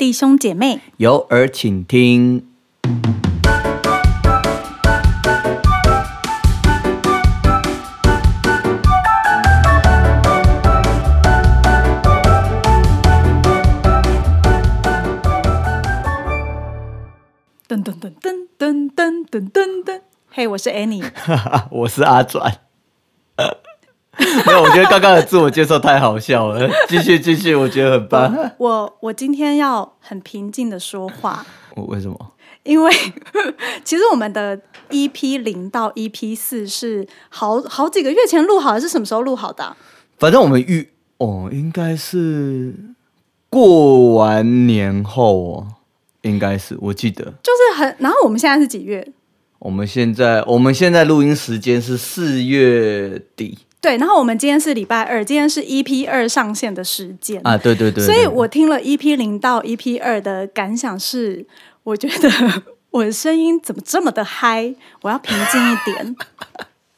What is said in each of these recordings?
弟兄姐妹，有耳请听。噔噔噔噔噔噔噔噔噔。嘿，我是 Annie。我是阿转。没有，我觉得刚刚的自我介绍太好笑了。继续继续，我觉得很棒。我我今天要很平静的说话，我为什么？因为 其实我们的 EP 零到 EP 四是好好几个月前录好的，是什么时候录好的啊？反正我们预哦，应该是过完年后哦，应该是我记得。就是很，然后我们现在是几月？我们现在我们现在录音时间是四月底对，然后我们今天是礼拜二，今天是 EP 二上线的时间。啊，对对对。所以我听了 EP 零到 EP 二的感想是，我觉得我的声音怎么这么的嗨？我要平静一点。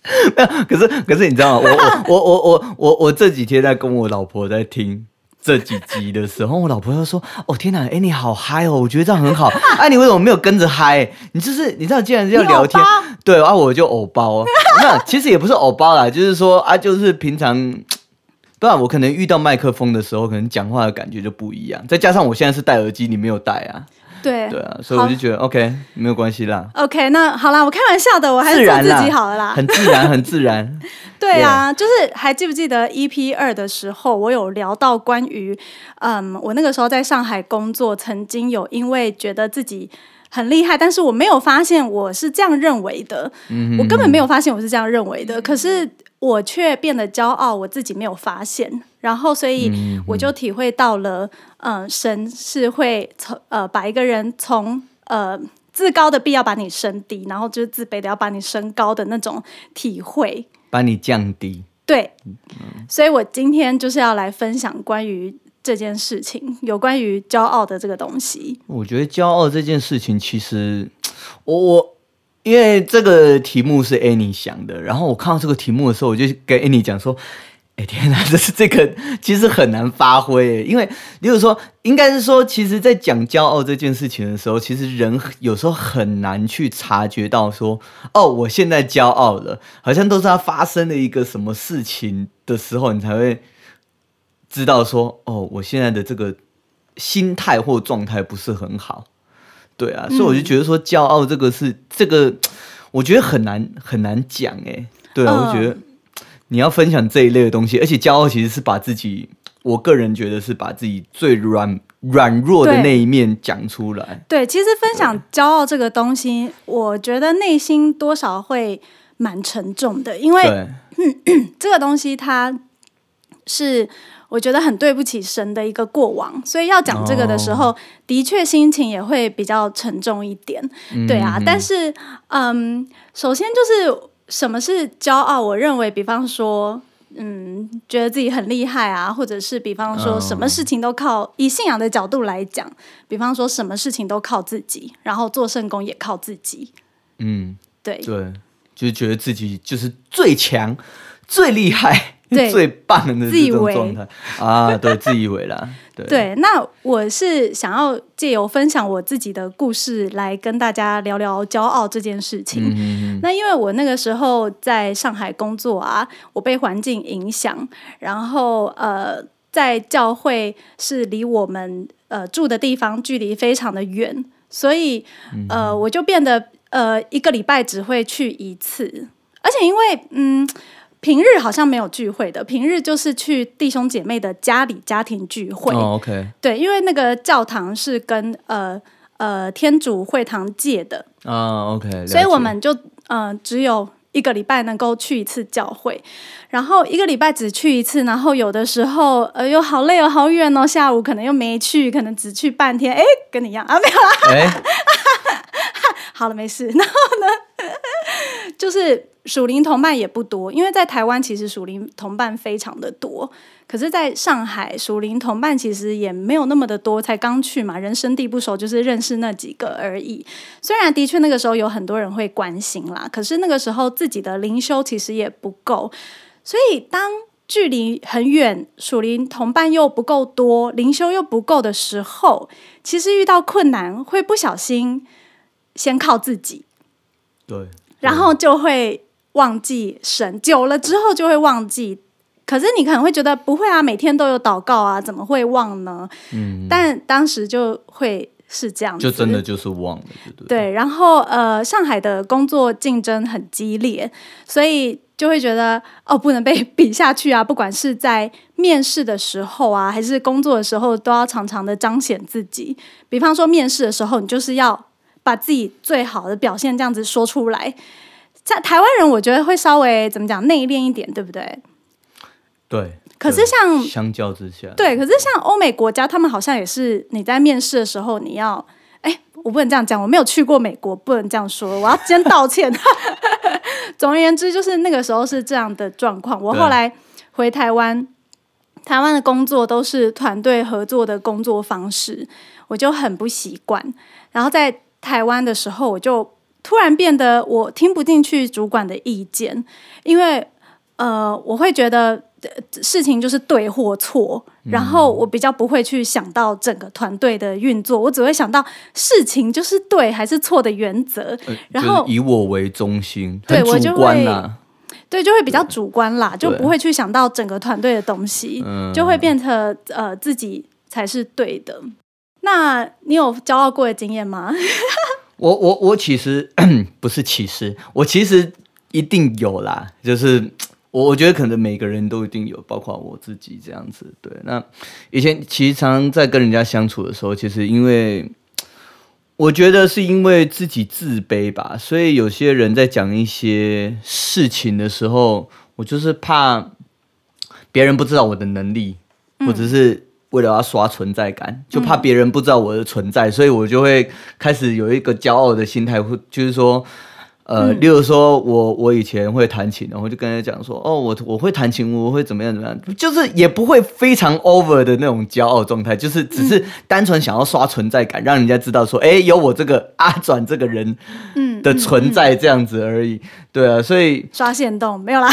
没有可是可是你知道吗？我我我我我我这几天在跟我老婆在听这几集的时候，我老婆就说：“哦天哪，哎你好嗨哦，我觉得这样很好。哎、你为什么没有跟着嗨？你就是你知道，既然是要聊天 对啊，我就偶包。那其实也不是偶包啦，就是说啊，就是平常。”不然我可能遇到麦克风的时候，可能讲话的感觉就不一样。再加上我现在是戴耳机，你没有戴啊，对。对啊，所以我就觉得 OK 没有关系啦，OK，那好啦，我开玩笑的，我还是做自己好了啦。很自然，很自然。对啊，就是还记不记得 EP 二的时候，我有聊到关于，嗯，我那个时候在上海工作，曾经有因为觉得自己很厉害，但是我没有发现我是这样认为的，嗯我根本没有发现我是这样认为的，可是我却变得骄傲，我自己没有发现，然后所以我就体会到了，嗯、神是会从呃把一个人从呃。自高的必要把你升低，然后就是自卑的要把你升高的那种体会。把你降低。对，所以我今天就是要来分享关于这件事情，有关于骄傲的这个东西。我觉得骄傲这件事情，其实我我因为这个题目是 Annie 想的，然后我看到这个题目的时候，我就跟 Annie 讲说。哎天哪，这是这个其实很难发挥耶，因为例如说，应该是说，其实，在讲骄傲这件事情的时候，其实人有时候很难去察觉到说，哦，我现在骄傲了，好像都是他发生了一个什么事情的时候，你才会知道说，哦，我现在的这个心态或状态不是很好。对啊，所以我就觉得说，骄傲这个是这个，我觉得很难很难讲哎。对啊，嗯我觉得你要分享这一类的东西，而且骄傲其实是把自己，我个人觉得是把自己最软软弱的那一面讲出来。对，其实分享骄傲这个东西，我觉得内心多少会蛮沉重的，因为对，这个东西它是我觉得很对不起神的一个过往，所以要讲这个的时候，的确心情也会比较沉重一点。对啊，但是嗯，首先就是什么是骄傲？我认为，比方说。嗯，觉得自己很厉害啊，或者是比方说嗯什么事情都靠、以信仰的角度来讲，比方说什么事情都靠自己，然后做圣功也靠自己，嗯，对对，就是觉得自己就是最强、最厉害、对 最棒的这自以为。种状态。啊，对，自以为啦，对，对，那我是想要借由分享我自己的故事来跟大家聊聊骄傲这件事情。嗯嗯那因为我那个时候在上海工作啊，我被环境影响，然后呃，在教会是离我们呃住的地方距离非常的远，所以呃我就变得呃一个礼拜只会去一次，而且因为嗯。平日好像没有聚会的，平日就是去弟兄姐妹的家里家庭聚会。哦，OK，对，因为那个教堂是跟呃呃天主会堂借的，啊，OK，所以我解们就呃只有一个礼拜能够去一次教会，然后一个礼拜只去一次，然后有的时候呃又好累哦，好远哦，下午可能又没去，可能只去半天，哎，跟你一样。啊，没有啦，哎，好了，没事。然后呢，就是属灵同伴也不多，因为在台湾其实属灵同伴非常的多，可是在上海属灵同伴其实也没有那么的多，才刚去嘛，人生地不熟，就是认识那几个而已。虽然的确那个时候有很多人会关心啦，可是那个时候自己的灵修其实也不够，所以当距离很远，属灵同伴又不够多，灵修又不够的时候，其实遇到困难会不小心先靠自己，对，然后就会忘记神，久了之后就会忘记。可是你可能会觉得不会啊，每天都有祷告啊，怎么会忘呢？嗯，但当时就会是这样子，就真的就是忘了，对对？对。然后呃，上海的工作竞争很激烈，所以就会觉得哦，不能被比下去啊！不管是在面试的时候啊，还是工作的时候，都要常常的彰显自己。比方说面试的时候，你就是要把自己最好的表现这样子说出来。在台湾人，我觉得会稍微怎么讲内敛一点，对不对？对。可是像相较之下，对，可是像欧美国家，他们好像也是你在面试的时候，你要哎，我不能这样讲，我没有去过美国，不能这样说，我要先道歉。总而言之，就是那个时候是这样的状况。我后来回台湾，台湾的工作都是团队合作的工作方式，我就很不习惯。然后在台湾的时候，我就突然变得我听不进去主管的意见，因为呃，我会觉得。事情就是对或错，然后我比较不会去想到整个团队的运作，我只会想到事情就是对还是错的原则，然后以我为中心，对我就会，对就会比较主观啦，就不会去想到整个团队的东西，就会变成呃自己才是对的。那你有骄傲过的经验吗？我我我其实 不是其实，我其实一定有啦，就是。我我觉得可能每个人都一定有，包括我自己这样子。对，那以前其实常在跟人家相处的时候，其实因为我觉得是因为自己自卑吧，所以有些人在讲一些事情的时候，我就是怕别人不知道我的能力，或者是为了要刷存在感，就怕别人不知道我的存在，所以我就会开始有一个骄傲的心态，会就是说。呃，例如说，我我以前会弹琴，然后就跟他讲说，哦，我我会弹琴，我会怎么样怎么样，就是也不会非常 over 的那种骄傲状态，就是只是单纯想要刷存在感，让人家知道说，哎，有我这个阿转这个人的存在这样子而已。对啊，所以刷线动没有啦。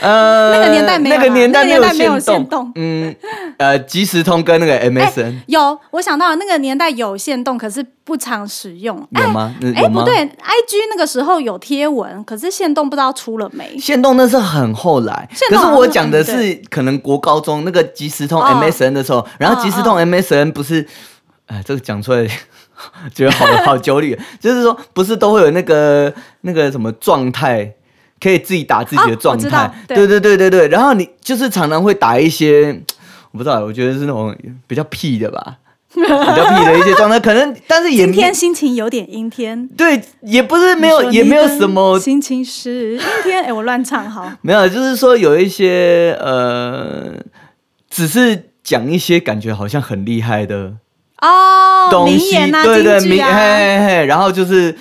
呃，那个年代没有，那个年代没有限动。嗯，呃，即时通跟那个 MSN 有，我想到了那个年代有限动，可是不常使用。有吗？哎，不对，IG 那个时候有贴文，可是限动不知道出了没。限动那是很后来，可是我讲的是可能国高中那个即时通 MSN 的时候，然后即时通 MSN 不是，哎，这个讲出来 觉得好好焦虑，就是说不是都会有那个那个什么状态。可以自己打自己的状态，对对对对对。然后你就是常常会打一些，我不知道，我觉得是那种比较屁的吧，比较屁的一些状态，可能但是也今天心情有点阴天，对，也不是没有，也没有什么心情是阴天。哎，我乱唱好，没有，就是说有一些呃，只是讲一些感觉好像很厉害的。哦，名言啊，对对，名嘿嘿嘿，然后就是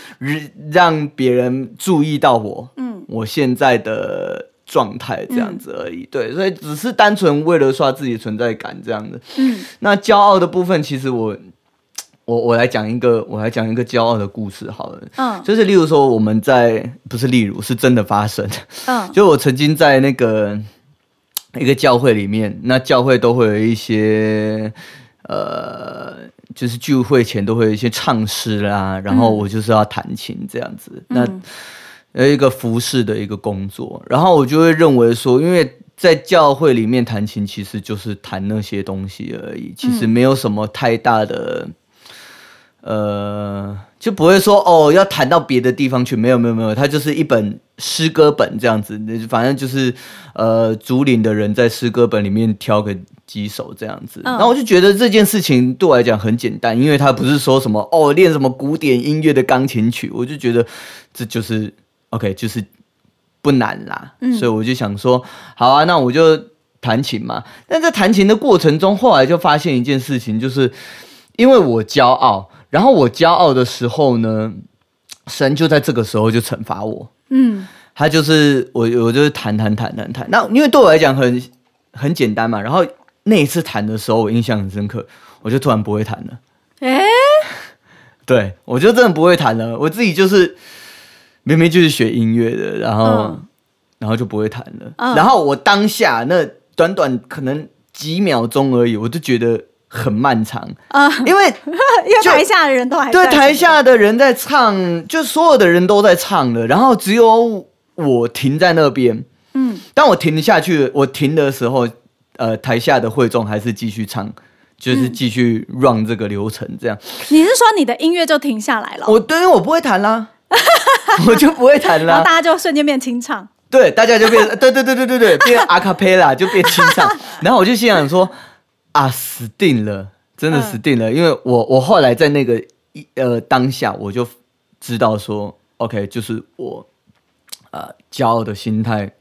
让别人注意到我，嗯，我现在的状态这样子而已，对，所以只是单纯为了刷自己存在感这样的，嗯，那骄傲的部分，其实我，我我来讲一个，我来讲一个骄傲的故事好了，嗯，就是例如说我们在不是例如是真的发生，嗯，就我曾经在那个一个教会里面，那教会都会有一些。呃，就是聚会前都会有一些唱诗啦，然后我就是要弹琴这样子。那有一个服饰的一个工作，然后我就会认为说，因为在教会里面弹琴，其实就是弹那些东西而已，其实没有什么太大的。呃，就不会说哦，要弹到别的地方去。没有，没有，没有，它就是一本诗歌本这样子。反正就是，呃，竹林的人在诗歌本里面挑个几首这样子。然后我就觉得这件事情对我来讲很简单，因为他不是说什么哦，练什么古典音乐的钢琴曲。我就觉得这就是 OK，就是不难啦。所以我就想说，好啊，那我就弹琴嘛。但在弹琴的过程中，后来就发现一件事情，就是因为我骄傲。然后我骄傲的时候呢，神就在这个时候就惩罚我。嗯，他就是我，我就是弹弹弹弹弹。那因为对我来讲很很简单嘛。然后那一次弹的时候，我印象很深刻，我就突然不会弹了。哎，对我就真的不会弹了。我自己就是明明就是学音乐的，然后然后就不会弹了。然后我当下那短短可能几秒钟而已，我就觉得很漫长，啊、因为 因为台下的人都还对台下的人在唱，就所有的人都在唱了，然后只有我停在那边。嗯，当我停下去，我停的时候，呃，台下的会众还是继续唱，就是继续 run 这个流程，这样。你是说你的音乐就停下来了，我对，因为我不会弹啦，我就不会弹了然后大。家就瞬间变清唱？对，大家就变，对对对对对对，变阿卡贝拉就变清唱。然后我就心想说，啊，死定了，真的死定了，因为我我后来在那个一呃当下，我就知道说，OK，就是我呃骄傲的心态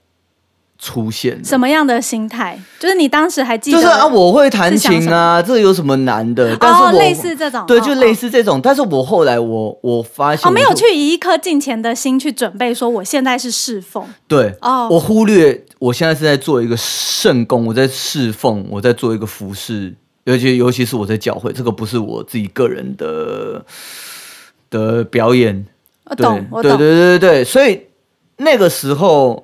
出现。什么样的心态？就是你当时还记得？就是啊，我会弹琴啊，这有什么难的？但是我、哦，类似这种，对，哦就类似这种。但是我后来我我发现哦，没有去以一颗敬虔的心去准备，说我现在是侍奉对，哦我忽略我现在是在做一个圣工，我在侍奉，我在做一个服侍，尤其尤其是我在教会，这个不是我自己个人的的表演。对我懂，我对对懂，对对对，所以那个时候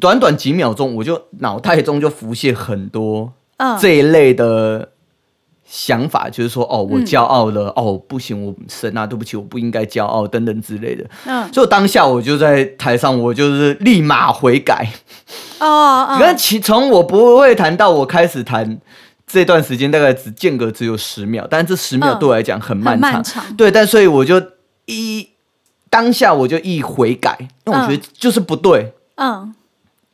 短短几秒钟，我就脑袋中就浮现很多嗯，这一类的想法，就是说，哦，我嗯骄傲了，哦，不行，我神啊，对不起，我不应该骄傲，等等之类的。嗯，所以当下我就在台上，我就是立马悔改。哦，你看，嗯，其从我不会弹到我开始弹这段时间，大概只间隔只有十秒，但这十秒嗯对我来讲很漫很长。漫长，对，但所以我就一当下我就一悔改，因为我觉得就是不对，嗯，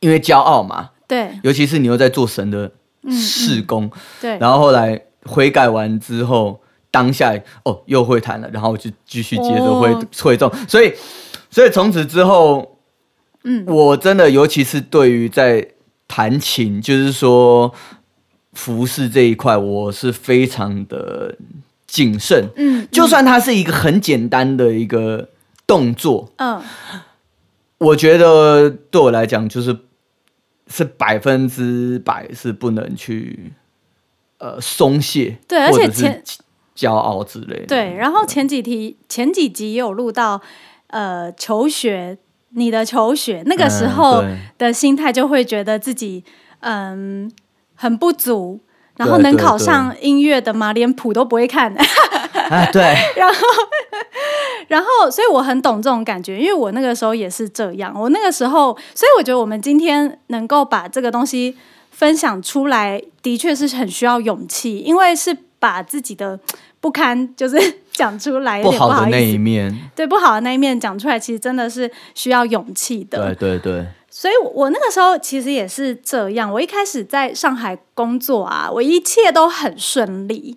因为骄傲嘛，对。尤其是你又在做神的事工，对，然后后来悔改完之后，当下哦又会弹了，然后就继续接着会、哦。会中，所以所以从此之后，嗯。我真的尤其是对于在弹琴，就是说服饰这一块，我是非常的谨慎，嗯，就算它是一个很简单的一个动作，嗯，我觉得对我来讲就是是百分之百是不能去呃松懈，对而且是前骄傲之类的。对。然后前几题前几集也有录到，呃，求学，你的求学那个时候嗯的心态，就会觉得自己嗯很不足。然后能考上音乐的吗？连谱都不会看，对 哎，对，然后，所以我很懂这种感觉，因为我那个时候也是这样。我那个时候，所以我觉得我们今天能够把这个东西分享出来，的确是很需要勇气，因为是把自己的不堪就是讲出来，有不好的那一好意思。面，对不好的那一面讲出来，其实真的是需要勇气的。对对对，所以我，那个时候其实也是这样。我一开始在上海工作啊，我一切都很顺利，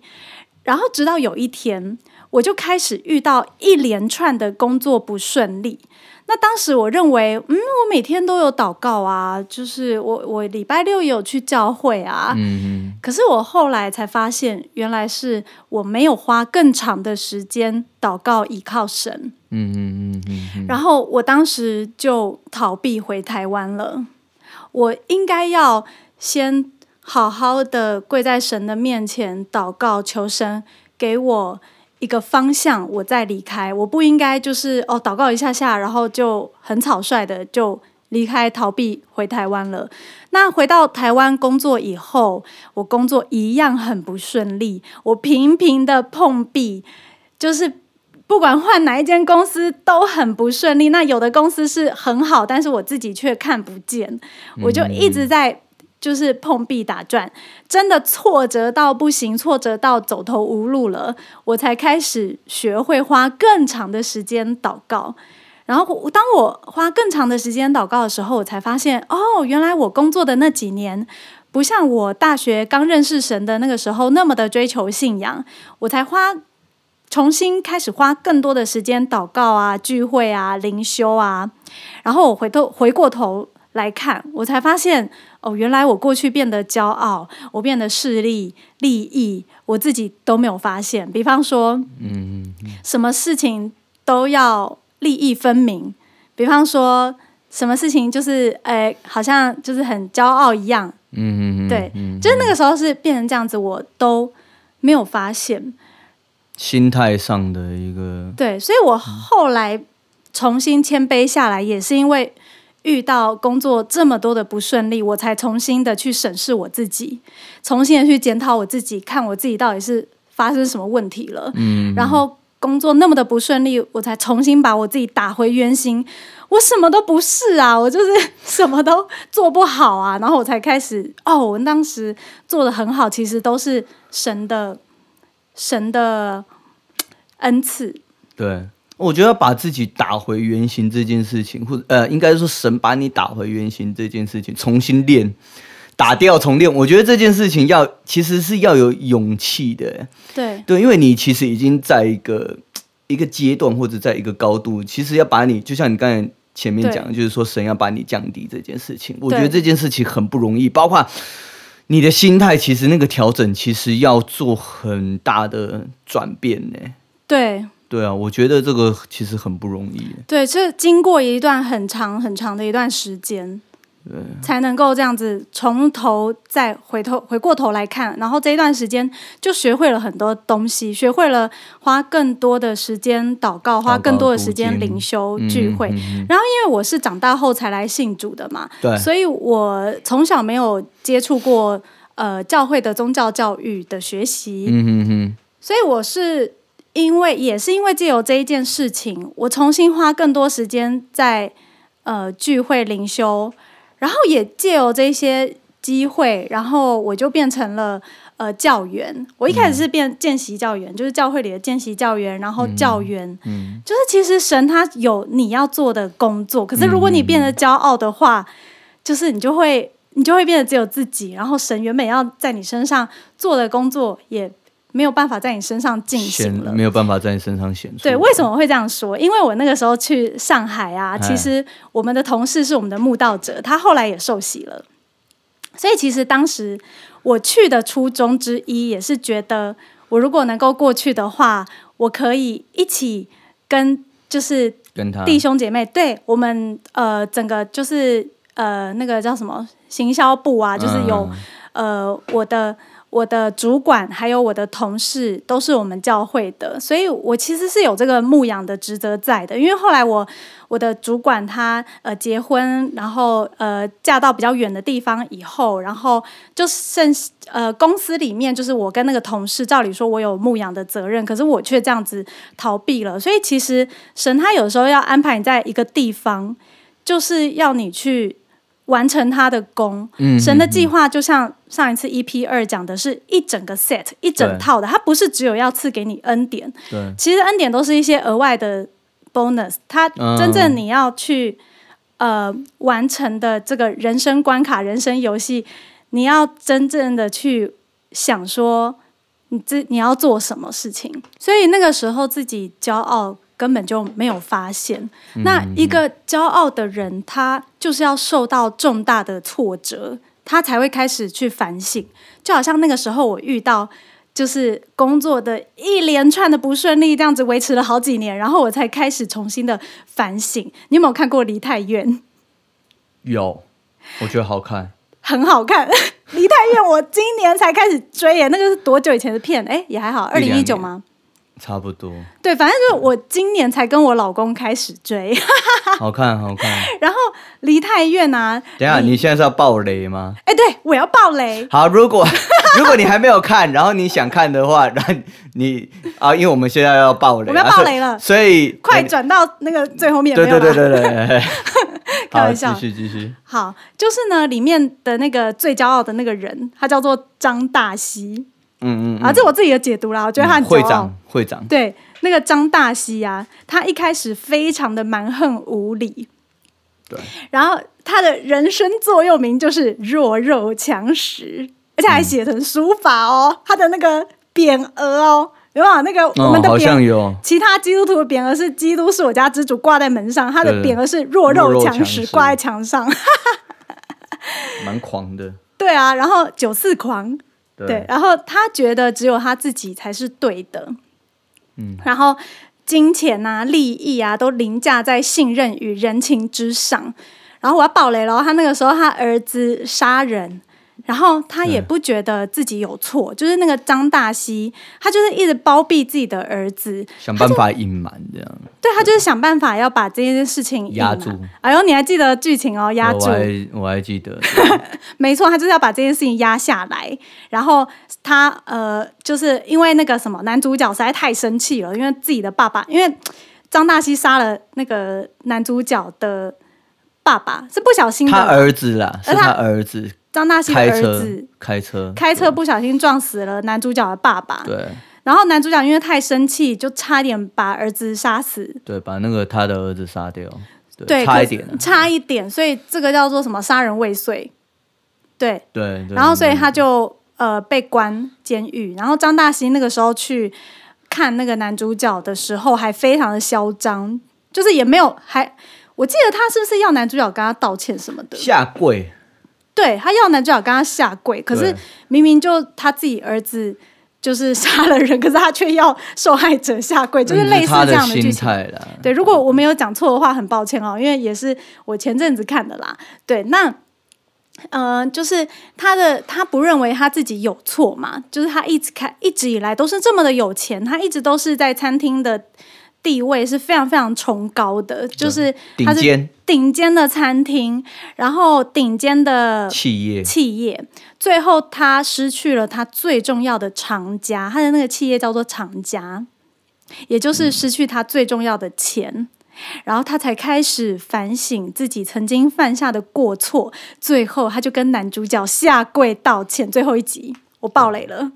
然后直到有一天，我就开始遇到一连串的工作不顺利。那当时我认为，嗯，我每天都有祷告啊，就是我我礼拜六也有去教会啊。嗯可是我后来才发现，原来是我没有花更长的时间祷告，依靠神。嗯嗯嗯嗯嗯，然后我当时就逃避回台湾了。我应该要先好好的跪在神的面前祷告，求神给我一个方向，我再离开。我不应该就是哦祷告一下下，然后就很草率的就离开逃避回台湾了。那回到台湾工作以后，我工作一样很不顺利，我频频的碰壁，就是不管换哪一间公司都很不顺利。那有的公司是很好，但是我自己却看不见，我就一直在就是碰壁打转，真的挫折到不行，挫折到走投无路了，我才开始学会花更长的时间祷告。然后，当我花更长的时间祷告的时候，我才发现，哦，原来我工作的那几年，不像我大学刚认识神的那个时候那么的追求信仰，我才花重新开始花更多的时间祷告啊、聚会啊、灵修啊。然后我回头回过头来看，我才发现，哦，原来我过去变得骄傲，我变得势利、利益，我自己都没有发现。比方说，嗯什么事情都要利益分明，比方说。什么事情就是，哎，好像就是很骄傲一样，嗯嗯，对嗯就是那个时候是变成这样子，我都没有发现。心态上的一个，对，所以我后来重新谦卑下来，也是因为遇到工作这么多的不顺利，我才重新的去审视我自己，重新的去检讨我自己，看我自己到底是发生什么问题了。嗯，然后工作那么的不顺利，我才重新把我自己打回原形。我什么都不是啊，我就是什么都做不好啊。然后我才开始，哦，我当时做的很好，其实都是神的神的恩赐。对，我觉得把自己打回原形这件事情，或者呃，应该说神把你打回原形这件事情，重新练，打掉重练。我觉得这件事情要其实是要有勇气的。对对，因为你其实已经在一个一个阶段或者在一个高度，其实要把你，就像你刚才前面讲的，就是说神要把你降低这件事情，我觉得这件事情很不容易，包括你的心态，其实那个调整其实要做很大的转变呢。对对啊，我觉得这个其实很不容易。对，是经过一段很长很长的一段时间，对才能够这样子从头再回头回过头来看，然后这一段时间就学会了很多东西，学会了花更多的时间祷告，花更多的时间灵修聚会。然后因为我是长大后才来信主的嘛，对，所以我从小没有接触过呃教会的宗教教育的学习，嗯哼哼，所以我是。因为也是因为借由这一件事情，我重新花更多时间在呃聚会灵修，然后也借由这些机会，然后我就变成了呃教员。我一开始是变见习教员，就是教会里的见习教员，然后教员，嗯，就是其实神他有你要做的工作，可是如果你变得骄傲的话，就是你就会你就会变得只有自己，然后神原本要在你身上做的工作也。没有办法在你身上进行了，没有办法在你身上显出。对，为什么会这样说？因为我那个时候去上海啊，其实我们的同事是我们的慕道者，他后来也受洗了。所以其实当时我去的初衷之一，也是觉得我如果能够过去的话，我可以一起跟就是跟他弟兄姐妹，对我们呃整个就是呃那个叫什么行销部啊，就是有呃我的。我的主管还有我的同事都是我们教会的，所以我其实是有这个牧养的职责在的。因为后来我我的主管他呃结婚，然后呃嫁到比较远的地方以后，然后就剩呃公司里面就是我跟那个同事，照理说我有牧养的责任，可是我却这样子逃避了。所以其实神他有时候要安排你在一个地方，就是要你去。完成他的功，神的计划就像上一次 EP 二讲的，是一整个 set 一整套的，他不是只有要赐给你恩典，对，其实恩典都是一些额外的 bonus，他真正你要去呃完成的这个人生关卡、人生游戏，你要真正的去想说你这你要做什么事情，所以那个时候自己骄傲。根本就没有发现，那一个骄傲的人，他就是要受到重大的挫折，他才会开始去反省。就好像那个时候我遇到，就是工作的一连串的不顺利，这样子维持了好几年，然后我才开始重新的反省。你有没有看过《梨泰院》？有，我觉得好看，很好看。《梨泰院》我今年才开始追耶，那个是多久以前的片？哎，也还好，二零一九吗？差不多，对，反正就是我今年才跟我老公开始追，好看好看。然后梨泰院啊，等下你现在是要爆雷吗？哎，对，我要爆雷。好，如果 如果你还没有看，然后你想看的话，然后你啊，因为我们现在要爆雷，我们要爆雷了，所以快转到那个最后面。对对对对对，开玩笑，继续继续。好，就是呢，里面的那个最骄傲的那个人，他叫做张大西。嗯嗯啊，这我自己的解读啦，我觉得他很会长，会长。对那个张大西啊，他一开始非常的蛮横无理，对，然后他的人生座右铭就是弱肉强食，而且还写成书法哦，他的那个匾额哦，有没有那个我们的匾？其他基督徒的匾额是“基督是我家之主”挂在门上，他的匾额是“弱肉强食”挂在墙上，蛮狂的。对啊，然后九四狂。对，然后他觉得只有他自己才是对的，嗯，然后金钱啊、利益啊都凌驾在信任与人情之上。然后我要爆雷了，他那个时候他儿子杀人，然后他也不觉得自己有错，就是那个张大西，他就是一直包庇自己的儿子，想办法隐瞒这样。对他就是想办法要把这件事情压住。哎呦，你还记得剧情哦？压住我，还我还记得，没错，他就是要把这件事情压下来。然后他呃，就是因为那个什么男主角实在太生气了，因为自己的爸爸，因为张大西杀了那个男主角的爸爸，是不小心的他啦。儿子啦，是他儿子张大西儿子开车开车不小心撞死了男主角的爸爸，对。然后男主角因为太生气，就差点把儿子杀死。对，把那个他的儿子杀掉，对，差一点啊，差一点，所以这个叫做什么杀人未遂。对，对，对然后所以他就呃被关监狱，然后张大西那个时候去看那个男主角的时候，还非常的嚣张，就是也没有还。我记得他是不是要男主角跟他道歉什么的？下跪，对他要男主角跟他下跪，可是明明就他自己儿子就是杀了人，可是他却要受害者下跪，就是那类似这样的剧情。对，如果我没有讲错的话，很抱歉哦，因为也是我前阵子看的啦。对，那呃，就是他的他不认为他自己有错嘛，就是他一直看一直以来都是这么的有钱，他一直都是在餐厅的地位是非常非常崇高的，就是他是顶尖顶尖的餐厅，然后顶尖的企业，企业，最后他失去了他最重要的厂家，他的那个企业叫做厂家，也就是失去他最重要的钱。然后他才开始反省自己曾经犯下的过错，最后他就跟男主角下跪道歉。最后一集我爆雷了，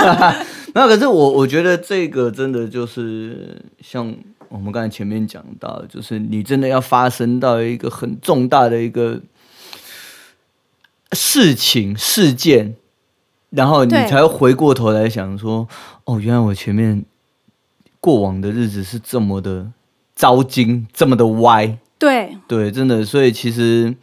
那可是我我觉得这个真的就是像我们刚才前面讲到的，就是你真的要发生到一个很重大的一个事情事件，然后你才回过头来想说，哦，原来我前面过往的日子是这么的糟心，这么的歪。对。对，真的，所以其实，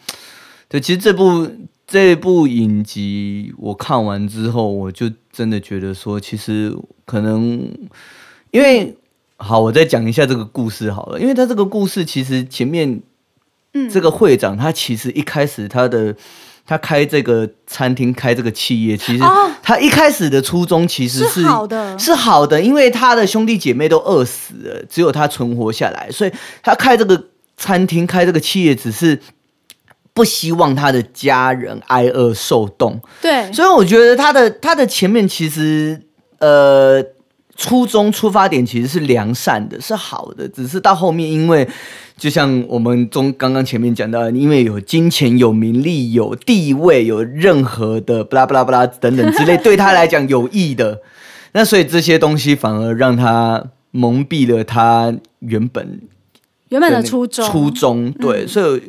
对，其实这部这部影集我看完之后，我就真的觉得说，其实可能因为好，我再讲一下这个故事好了，因为他这个故事其实前面，嗯这个会长他其实一开始他的。他开这个餐厅，开这个企业，其实哦他一开始的初衷其实是好的是好的，因为他的兄弟姐妹都饿死了，只有他存活下来，所以他开这个餐厅、开这个企业，只是不希望他的家人挨饿受冻。对。所以我觉得他的他的前面其实呃初衷出发点其实是良善的，是好的，只是到后面因为就像我们中刚刚前面讲到，因为有金钱、有名利、有地位、有任何的不拉不拉不拉等等之类 对他来讲有益的，那所以这些东西反而让他蒙蔽了他原本原本的初衷，初衷。对，嗯。所以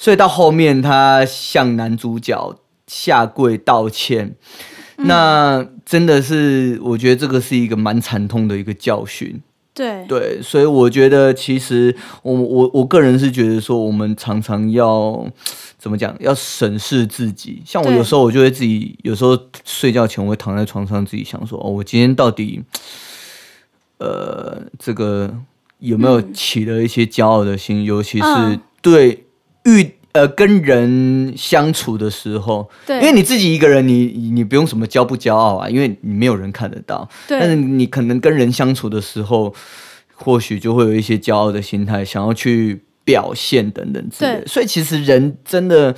所以到后面他向男主角下跪道歉，嗯。那真的是我觉得这个是一个蛮惨痛的一个教训。对。对，所以我觉得其实我我我个人是觉得说，我们常常要怎么讲，要审视自己。像我有时候我就会自己，有时候睡觉前我会躺在床上自己想说，哦，我今天到底，呃，这个有没有起了一些骄傲的心，尤其是嗯。对遇。呃，跟人相处的时候，对因为你自己一个人，你你不用什么骄不骄傲啊，因为你没有人看得到。但是你可能跟人相处的时候，或许就会有一些骄傲的心态，想要去表现等等之类所以其实人真的，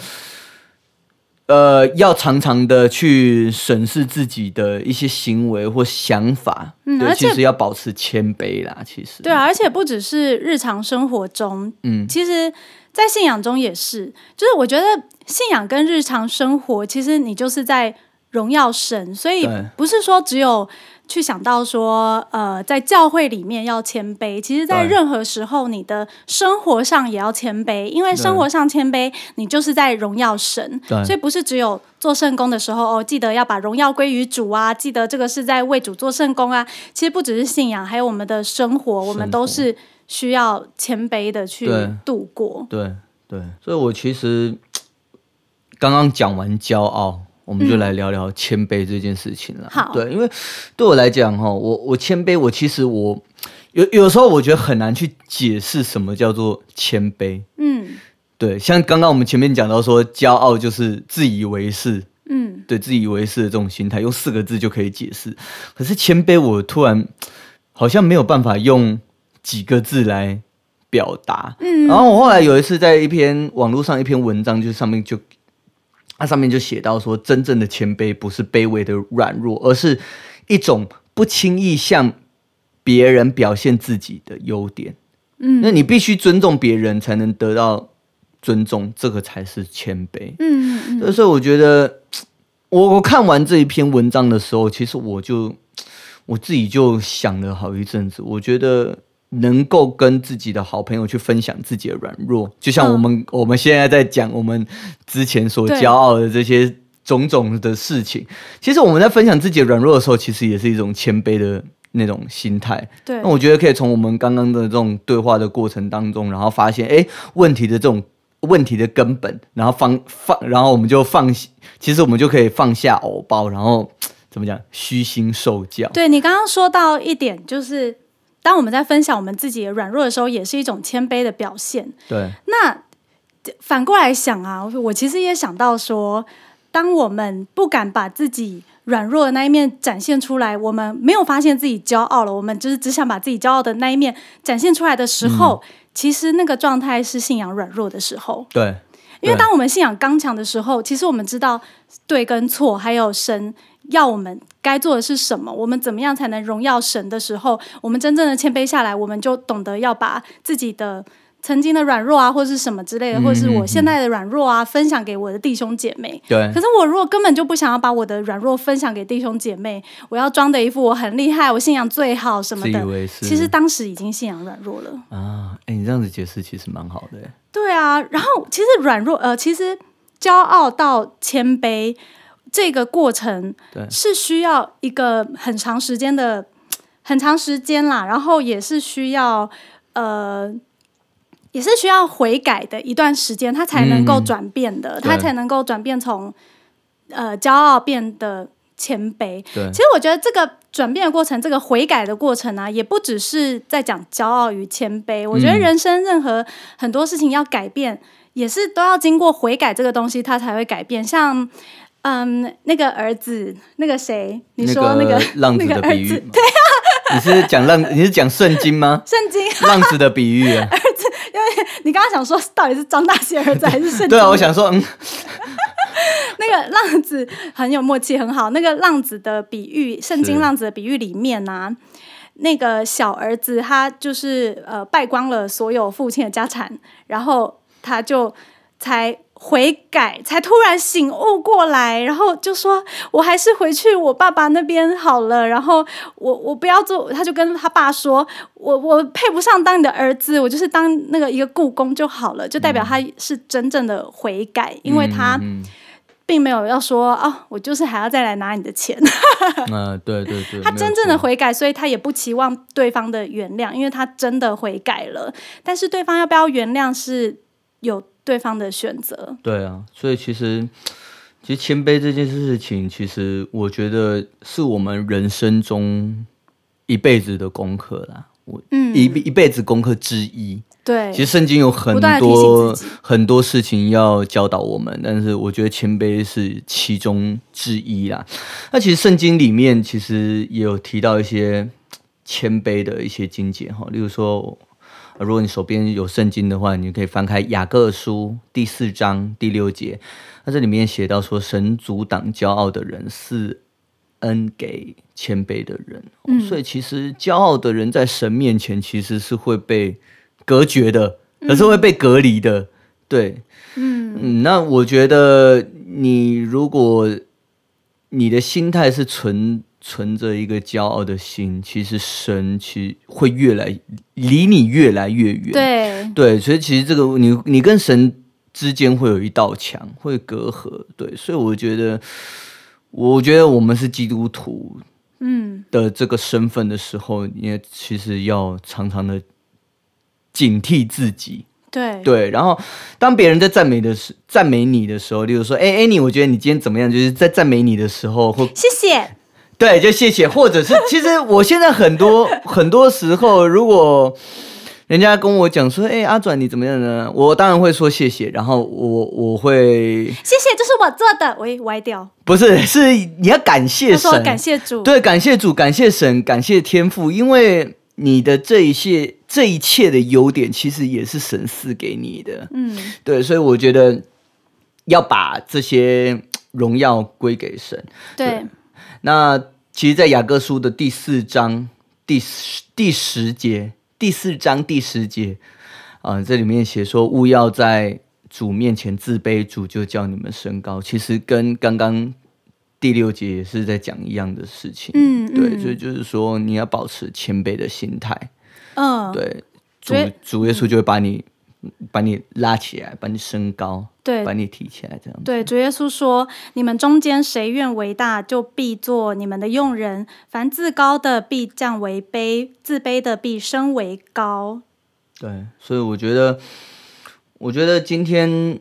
呃，要常常的去审视自己的一些行为或想法。对，嗯而且其实要保持谦卑啦。其实，对啊，而且不只是日常生活中，嗯，其实，在信仰中也是，就是我觉得信仰跟日常生活，其实你就是在荣耀神，所以不是说只有去想到说，呃，在教会里面要谦卑，其实在任何时候，你的生活上也要谦卑，因为生活上谦卑，你就是在荣耀神，所以不是只有做圣功的时候哦，记得要把荣耀归于主啊，记得这个是在为主做圣功啊。其实不只是信仰，还有我们的生活，我们都是需要谦卑的去度过。对对，所以我其实刚刚讲完骄傲，我们就来聊聊谦卑这件事情了。好对，因为对我来讲哈，我我谦卑，我其实我有有时候我觉得很难去解释什么叫做谦卑。嗯对，像刚刚我们前面讲到说，骄傲就是自以为是，嗯，嗯，对自以为是的这种心态，用四个字就可以解释。可是谦卑，我突然好像没有办法用几个字来表达。嗯然后我后来有一次在一篇网络上一篇文章，就是上面就它上面就写到说，真正的谦卑不是卑微的软弱，而是一种不轻易向别人表现自己的优点。嗯那你必须尊重别人，才能得到尊重，这个才是谦卑。嗯嗯嗯，所以我觉得，我我看完这一篇文章的时候，其实我就我自己就想了好一阵子。我觉得能够跟自己的好朋友去分享自己的软弱，就像嗯我们、我们现在在讲我们之前所对骄傲的这些种种的事情。其实我们在分享自己的软弱的时候，其实也是一种谦卑的。那种心态，对那，我觉得可以从我们刚刚的这种对话的过程当中，然后发现，哎，问题的这种问题的根本，然后放放，然后我们就放，其实我们就可以放下偶包，然后怎么讲，虚心受教。对你刚刚说到一点，就是当我们在分享我们自己的软弱的时候，也是一种谦卑的表现。对，那反过来想啊，我其实也想到说，当我们不敢把自己软弱的那一面展现出来，我们没有发现自己骄傲了，我们就是只想把自己骄傲的那一面展现出来的时候，其实那个状态是信仰软弱的时候。对，因为当我们信仰刚强的时候，其实我们知道对跟错，还有神要我们该做的是什么，我们怎么样才能荣耀神的时候，我们真正的谦卑下来，我们就懂得要把自己的曾经的软弱啊，或是什么之类的，嗯或者是我现在的软弱啊，分享给我的弟兄姐妹。对可，是我如果根本就不想要把我的软弱分享给弟兄姐妹，我要装的一副我很厉害，我信仰最好什么的，其实当时已经信仰软弱了。啊，哎，你这样子解释其实蛮好的。对啊，然后其实软弱，呃，其实骄傲到谦卑这个过程是需要一个很长时间的，很长时间啦，然后也是需要呃。也是需要悔改的一段时间，它才能够嗯转变的，对它才能够转变从呃骄傲变得谦卑。对其，实我觉得这个转变的过程，这个悔改的过程啊，也不只是在讲骄傲与谦卑。我觉得嗯人生任何很多事情要改变，也是都要经过悔改这个东西，它才会改变。像嗯，那个儿子，那个谁，你说那个浪子的比喻，对啊，你是讲浪，你是讲圣经吗？圣经，浪子的比喻啊，你刚刚想说到底是张大仙儿子还是圣经？对啊，我想说，嗯，那个浪子很有默契，很好。那个浪子的比喻，圣经浪子的比喻里面呢、那个小儿子他就是呃败光了所有父亲的家产，然后他就才悔改，才突然醒悟过来，然后就说：“我还是回去我爸爸那边好了。”然后我我不要做，他就跟他爸说：“我我配不上当你的儿子，我就是当那个一个故宫就好了。”就代表他是真正的悔改，因为他。嗯并没有要说哦，我就是还要再来拿你的钱。嗯 啊，对对对，他真正的悔改，所以他也不期望对方的原谅，因为他真的悔改了。但是对方要不要原谅是有对方的选择。对啊，所以其实其实谦卑这件事情，其实我觉得是我们人生中一辈子的功课啦。我嗯，一一辈子功课之一。对，其实圣经有很多很多事情要教导我们，但是我觉得谦卑是其中之一啦。那其实圣经里面其实也有提到一些谦卑的一些经节哈，例如说，呃如果你手边有圣经的话，你可以翻开雅各书第四章第六节，那这里面写到说，神阻挡骄傲的人，是恩给谦卑的人。嗯所以其实骄傲的人在神面前其实是会被隔绝的，可是会被隔离的。对，嗯嗯，那我觉得你如果你的心态是存存着一个骄傲的心，其实神其实会越来离你越来越远。对，对，所以其实这个你你跟神之间会有一道墙，会隔阂。对，所以我觉得，我觉得我们是基督徒嗯的这个身份的时候，你也其实要常常的警惕自己。对对，然后当别人在赞美的时赞美你的时候，例如说，哎，Annie，我觉得你今天怎么样？就是在赞美你的时候，或谢谢。对，就谢谢，或者是 其实我现在很多很多时候，如果人家跟我讲说，哎、阿转你怎么样呢？我当然会说谢谢，然后我我会谢谢，这是我做的。喂，歪掉。不是是你要感谢神，感谢主。对，感谢主，感谢神，感谢天父，因为你的这一切这一切的优点，其实也是神赐给你的。嗯，对，所以我觉得要把这些荣耀归给神。对，那其实，在雅各书的第四章第十第十节，第四章第十节，啊、这里面写说，勿要在主面前自卑，主就叫你们升高。其实跟刚刚第六节也是在讲一样的事情。嗯对，嗯所以就是说，你要保持谦卑的心态。嗯，对，主主耶稣就会把你把你拉起来，把你升高，对把你提起来，这样子。对，主耶稣说：“你们中间谁愿为大，就必做你们的用人；凡自高的必降为卑，自卑的必升为高。对，所以我觉得，我觉得今天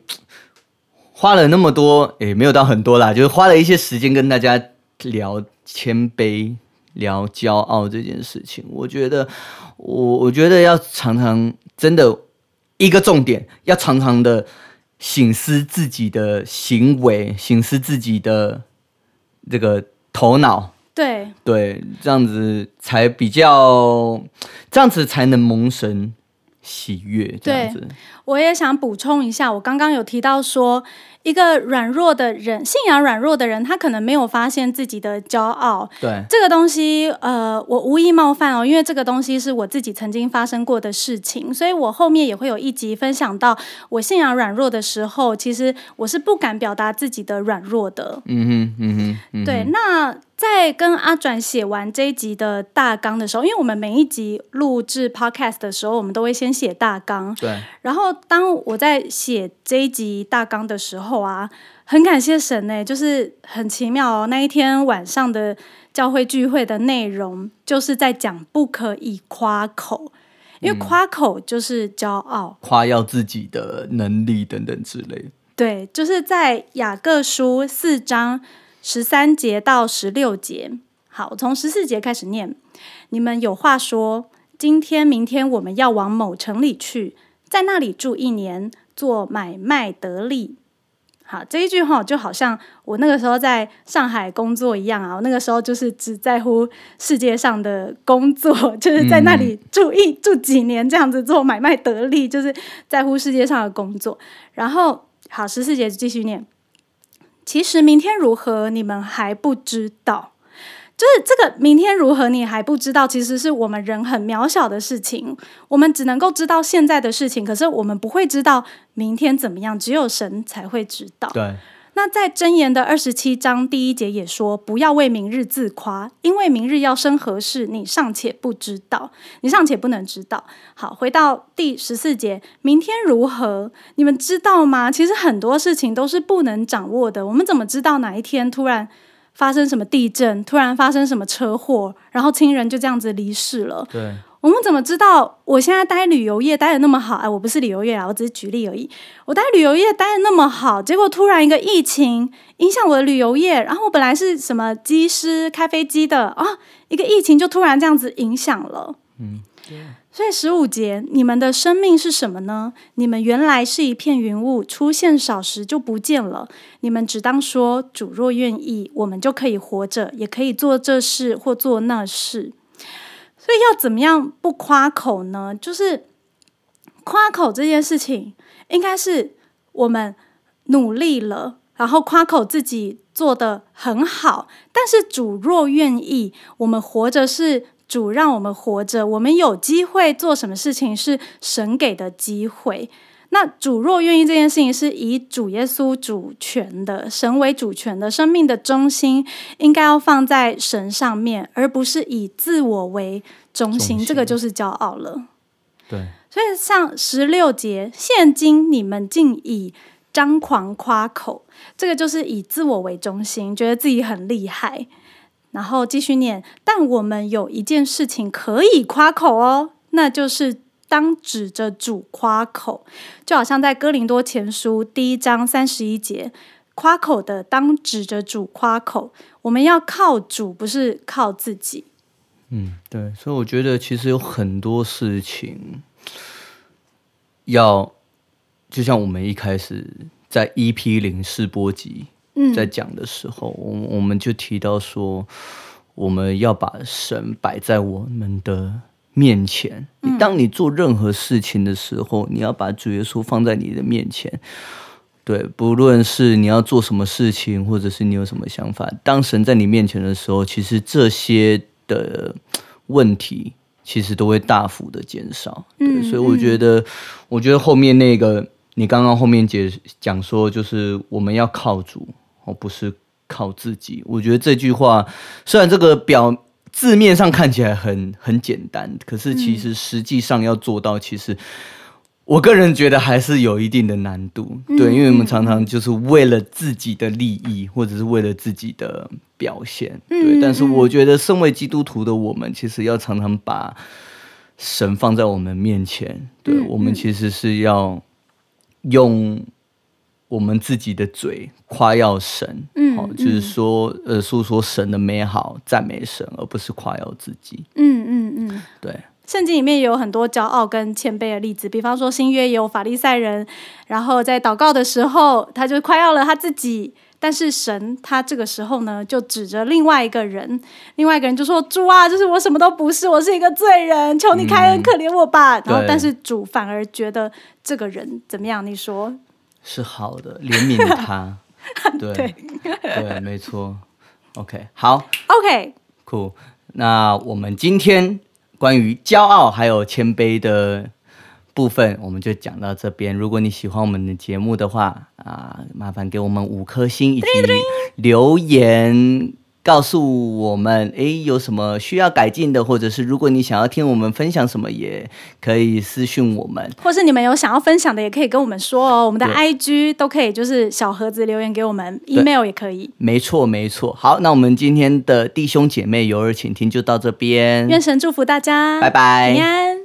花了那么多，也没有到很多啦，就是花了一些时间跟大家聊谦卑、聊骄傲这件事情。我觉得，我我觉得要常常真的一个重点，要常常的醒思自己的行为，醒思自己的这个头脑。”对，对，这样子才比较，这样子才能蒙神喜悦。这样子，我也想补充一下，我刚刚有提到说，一个软弱的人，信仰软弱的人，他可能没有发现自己的骄傲，对，这个东西，呃，我无意冒犯哦，因为这个东西是我自己曾经发生过的事情，所以我后面也会有一集分享到我信仰软弱的时候，其实我是不敢表达自己的软弱的。嗯哼，嗯哼，嗯哼。对，那在跟阿转写完这一集的大纲的时候，因为我们每一集录制 podcast 的时候，我们都会先写大纲，对，然后当我在写这一集大纲的时候啊，很感谢神呢、就是很奇妙哦。那一天晚上的教会聚会的内容，就是在讲不可以夸口，因为夸口就是骄傲。夸耀自己的能力等等之类的。对，就是在雅各书四章十三节到十六节。好，从十四节开始念。你们有话说，今天、明天我们要往某城里去，在那里住一年，做买卖得利。好，这一句话就好像我那个时候在上海工作一样啊，我那个时候就是只在乎世界上的工作，就是在那里住一、住几年这样子做买卖得利，就是在乎世界上的工作。然后好，十四节继续念。其实明天如何，你们还不知道。就是这个明天如何，你还不知道，其实是我们人很渺小的事情。我们只能够知道现在的事情，可是我们不会知道明天怎么样，只有神才会知道。对，那在箴言的二十七章第一节也说，不要为明日自夸，因为明日要生何事，你尚且不知道，你尚且不能知道。好，回到第十四节，明天如何？你们知道吗？其实很多事情都是不能掌握的，我们怎么知道哪一天突然发生什么地震，突然发生什么车祸，然后亲人就这样子离世了？对，我们怎么知道我现在待旅游业待的那么好？哎，我不是旅游业啊，我只是举例而已。我待旅游业待的那么好，结果突然一个疫情影响我的旅游业，然后我本来是什么机师开飞机的啊，一个疫情就突然这样子影响了。嗯，所以十五节，你们的生命是什么呢？你们原来是一片云雾，出现少时就不见了。你们只当说：主若愿意，我们就可以活着，也可以做这事或做那事。所以要怎么样不夸口呢？就是夸口这件事情，应该是我们努力了，然后夸口自己做的很好。但是主若愿意，我们活着是主让我们活着，我们有机会做什么事情是神给的机会。那主若愿意这件事情是以主耶稣主权的，神为主权的，生命的中心应该要放在神上面，而不是以自我为中心。中心这个就是骄傲了。对，所以像十六节，现今你们竟以张狂夸口，这个就是以自我为中心，觉得自己很厉害。然后继续念，但我们有一件事情可以夸口哦，那就是当指着主夸口，就好像在哥林多前书第一章三十一节，夸口的当指着主夸口，我们要靠主，不是靠自己。嗯，对，所以我觉得其实有很多事情，要就像我们一开始在 EP 零试播集在讲的时候，我我们就提到说，我们要把神摆在我们的面前。当你做任何事情的时候，你要把主耶稣放在你的面前。对，不论是你要做什么事情，或者是你有什么想法，当神在你面前的时候，其实这些的问题其实都会大幅的减少。对，所以我觉得，我觉得后面那个你刚刚后面解讲说，就是我们要靠主，而不是靠自己。我觉得这句话虽然这个表字面上看起来很很简单，可是其实实际上要做到，其实。我个人觉得还是有一定的难度，对，因为我们常常就是为了自己的利益，或者是为了自己的表现，对。但是我觉得，身为基督徒的我们，其实要常常把神放在我们面前，对我们其实是要用我们自己的嘴夸耀神，嗯，好，就是说，呃，诉说神的美好，赞美神，而不是夸耀自己，嗯嗯嗯，对。圣经里面也有很多骄傲跟谦卑的例子，比方说新约有法利赛人，然后在祷告的时候，他就夸耀了他自己，但是神他这个时候呢，就指着另外一个人，另外一个人就说：“主啊，就是我什么都不是，我是一个罪人，求你开恩可怜我吧。”然后，但是主反而觉得这个人怎么样？你说是好的，怜悯他。对对，没错。OK，好。OK，Cool。那我们今天。关于骄傲还有谦卑的部分，我们就讲到这边。如果你喜欢我们的节目的话，啊，麻烦给我们五颗星以及留言。告诉我们，哎，有什么需要改进的，或者是如果你想要听我们分享什么，也可以私讯我们，或是你们有想要分享的，也可以跟我们说哦。我们的 I G 都可以，就是小盒子留言给我们，email 也可以。没错，没错。好，那我们今天的弟兄姐妹有耳请听就到这边。愿神祝福大家，拜拜，平安。